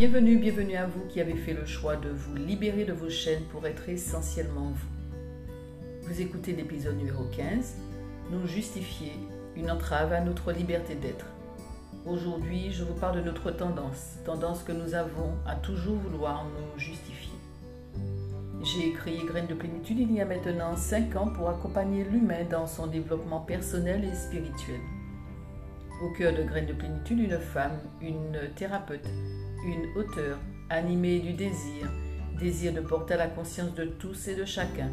Bienvenue, bienvenue à vous qui avez fait le choix de vous libérer de vos chaînes pour être essentiellement vous. Vous écoutez l'épisode numéro 15, Nous justifier une entrave à notre liberté d'être. Aujourd'hui, je vous parle de notre tendance, tendance que nous avons à toujours vouloir nous justifier. J'ai créé Graines de plénitude il y a maintenant 5 ans pour accompagner l'humain dans son développement personnel et spirituel. Au cœur de Graines de plénitude, une femme, une thérapeute, une auteure, animée du désir, désir de porter à la conscience de tous et de chacun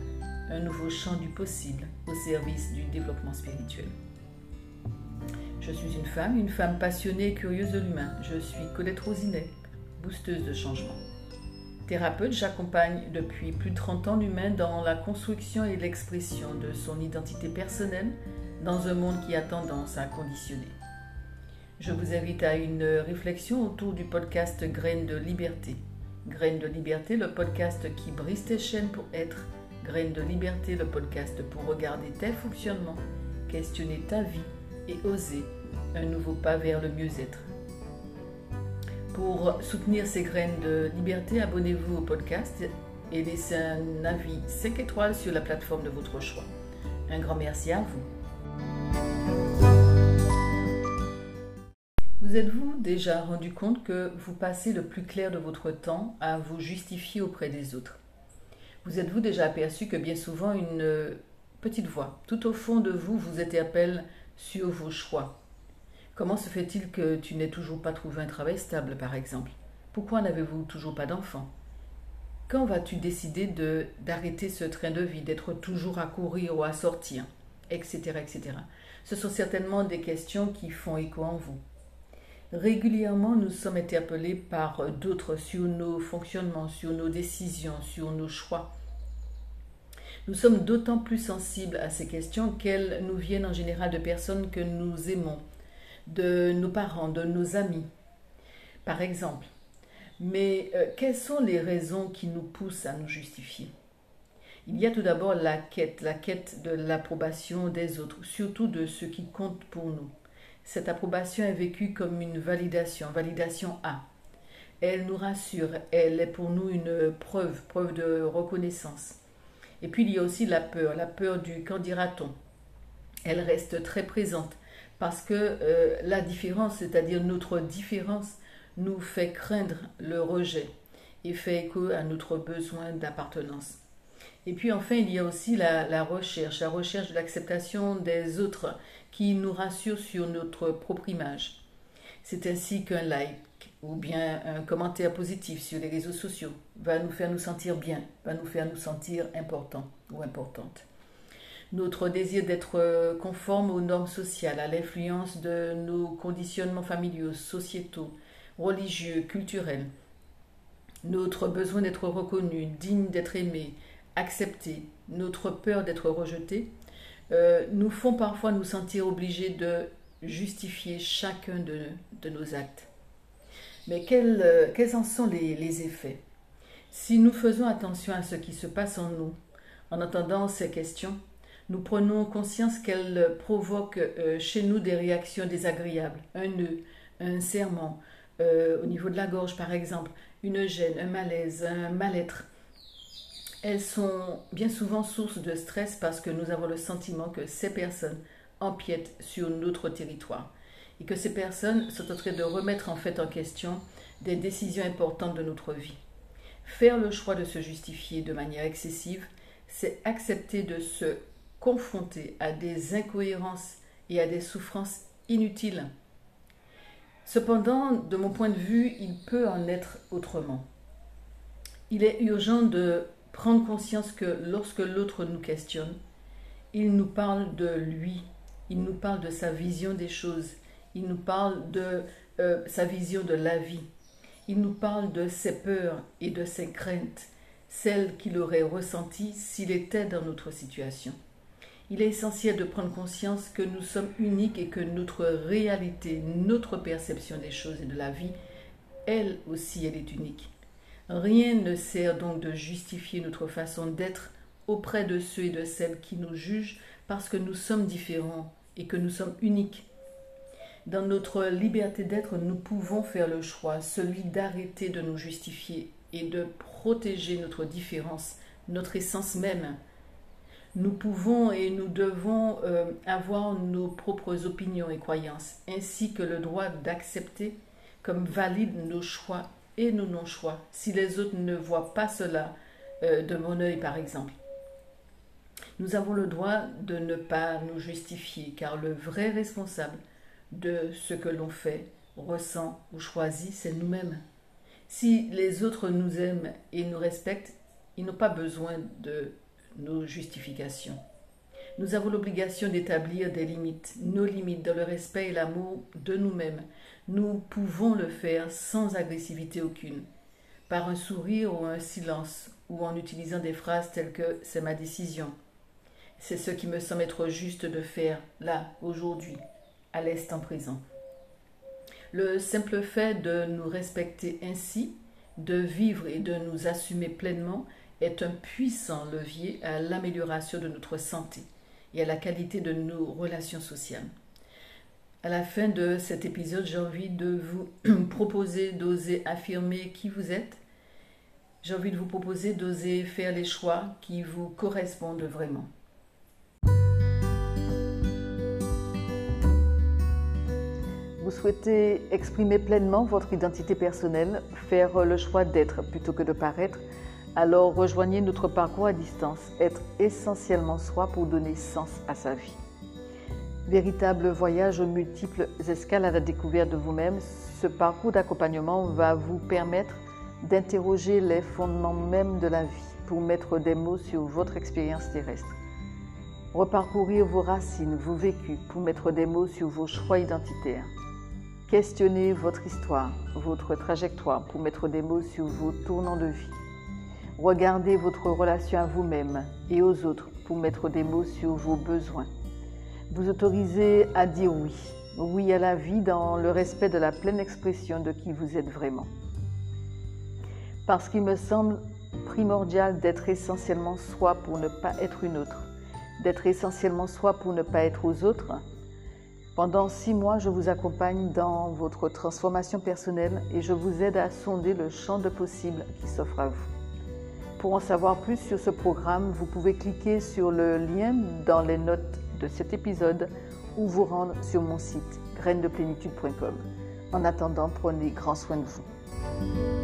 un nouveau champ du possible au service du développement spirituel. Je suis une femme, une femme passionnée et curieuse de l'humain. Je suis Colette Rosinet, boosteuse de changement. Thérapeute, j'accompagne depuis plus de 30 ans l'humain dans la construction et l'expression de son identité personnelle dans un monde qui a tendance à conditionner. Je vous invite à une réflexion autour du podcast Graines de liberté. Graines de liberté, le podcast qui brise tes chaînes pour être. Graines de liberté, le podcast pour regarder tes fonctionnements, questionner ta vie et oser un nouveau pas vers le mieux-être. Pour soutenir ces graines de liberté, abonnez-vous au podcast et laissez un avis 5 étoiles sur la plateforme de votre choix. Un grand merci à vous. Vous êtes-vous déjà rendu compte que vous passez le plus clair de votre temps à vous justifier auprès des autres? Vous êtes-vous déjà aperçu que bien souvent une petite voix, tout au fond de vous, vous appel sur vos choix? Comment se fait-il que tu n'aies toujours pas trouvé un travail stable, par exemple? Pourquoi n'avez-vous toujours pas d'enfant? Quand vas-tu décider de d'arrêter ce train de vie, d'être toujours à courir ou à sortir, etc., etc. Ce sont certainement des questions qui font écho en vous. Régulièrement, nous sommes interpellés par d'autres sur nos fonctionnements, sur nos décisions, sur nos choix. Nous sommes d'autant plus sensibles à ces questions qu'elles nous viennent en général de personnes que nous aimons, de nos parents, de nos amis, par exemple. Mais euh, quelles sont les raisons qui nous poussent à nous justifier? Il y a tout d'abord la quête, la quête de l'approbation des autres, surtout de ceux qui comptent pour nous. Cette approbation est vécue comme une validation, validation A. Elle nous rassure, elle est pour nous une preuve, preuve de reconnaissance. Et puis il y a aussi la peur, la peur du qu'en dira-t-on. Elle reste très présente parce que euh, la différence, c'est-à-dire notre différence, nous fait craindre le rejet et fait écho à notre besoin d'appartenance. Et puis enfin, il y a aussi la, recherche, la recherche de l'acceptation des autres qui nous rassure sur notre propre image. C'est ainsi qu'un like ou bien un commentaire positif sur les réseaux sociaux va nous faire nous sentir bien, va nous faire nous sentir important ou importante notre désir d'être conforme aux normes sociales, à l'influence de nos conditionnements familiaux, sociétaux, religieux, culturels, notre besoin d'être reconnu, digne d'être aimé, accepté, notre peur d'être rejeté, euh, nous font parfois nous sentir obligés de justifier chacun de, nos actes. Mais quels, euh, quels en sont les effets? Si nous faisons attention à ce qui se passe en nous, en entendant ces questions, nous prenons conscience qu'elle provoque euh, chez nous des réactions désagréables, un nœud, un serment, euh, au niveau de la gorge par exemple, une gêne, un malaise, un mal-être. Elles sont bien souvent source de stress parce que nous avons le sentiment que ces personnes empiètent sur notre territoire et que ces personnes sont en train de remettre en fait en question des décisions importantes de notre vie. Faire le choix de se justifier de manière excessive, c'est accepter de se confronté à des incohérences et à des souffrances inutiles. Cependant, de mon point de vue, il peut en être autrement. Il est urgent de prendre conscience que lorsque l'autre nous questionne, il nous parle de lui, il nous parle de sa vision des choses, il nous parle de euh, sa vision de la vie, il nous parle de ses peurs et de ses craintes, celles qu'il aurait ressenties s'il était dans notre situation il est essentiel de prendre conscience que nous sommes uniques et que notre réalité, notre perception des choses et de la vie, elle aussi, elle est unique. Rien ne sert donc de justifier notre façon d'être auprès de ceux et de celles qui nous jugent parce que nous sommes différents et que nous sommes uniques. Dans notre liberté d'être, nous pouvons faire le choix, celui d'arrêter de nous justifier et de protéger notre différence, notre essence même. Nous pouvons et nous devons euh, avoir nos propres opinions et croyances, ainsi que le droit d'accepter comme valides nos choix et nos non-choix, si les autres ne voient pas cela euh, de mon œil, par exemple. Nous avons le droit de ne pas nous justifier, car le vrai responsable de ce que l'on fait, ressent ou choisit, c'est nous-mêmes. Si les autres nous aiment et nous respectent, ils n'ont pas besoin de nos justifications. Nous avons l'obligation d'établir des limites, nos limites dans le respect et l'amour de nous-mêmes. Nous pouvons le faire sans agressivité aucune, par un sourire ou un silence, ou en utilisant des phrases telles que c'est ma décision. C'est ce qui me semble être juste de faire là, aujourd'hui, à l'instant présent. Le simple fait de nous respecter ainsi, de vivre et de nous assumer pleinement est un puissant levier à l'amélioration de notre santé et à la qualité de nos relations sociales. À la fin de cet épisode, j'ai envie de vous proposer d'oser affirmer qui vous êtes. J'ai envie de vous proposer d'oser faire les choix qui vous correspondent vraiment. Vous souhaitez exprimer pleinement votre identité personnelle, faire le choix d'être plutôt que de paraître, alors rejoignez notre parcours à distance, être essentiellement soi pour donner sens à sa vie. Véritable voyage aux multiples escales à la découverte de vous-même, ce parcours d'accompagnement va vous permettre d'interroger les fondements même de la vie pour mettre des mots sur votre expérience terrestre. Reparcourir vos racines, vos vécus pour mettre des mots sur vos choix identitaires Questionnez votre histoire, votre trajectoire pour mettre des mots sur vos tournants de vie. Regardez votre relation à vous-même et aux autres pour mettre des mots sur vos besoins. Vous autorisez à dire oui, oui à la vie dans le respect de la pleine expression de qui vous êtes vraiment. Parce qu'il me semble primordial d'être essentiellement soi pour ne pas être une autre, d'être essentiellement soi pour ne pas être aux autres, pendant six mois, je vous accompagne dans votre transformation personnelle et je vous aide à sonder le champ de possibles qui s'offre à vous. Pour en savoir plus sur ce programme, vous pouvez cliquer sur le lien dans les notes de cet épisode ou vous rendre sur mon site grainesdeplénitude.com. En attendant, prenez grand soin de vous.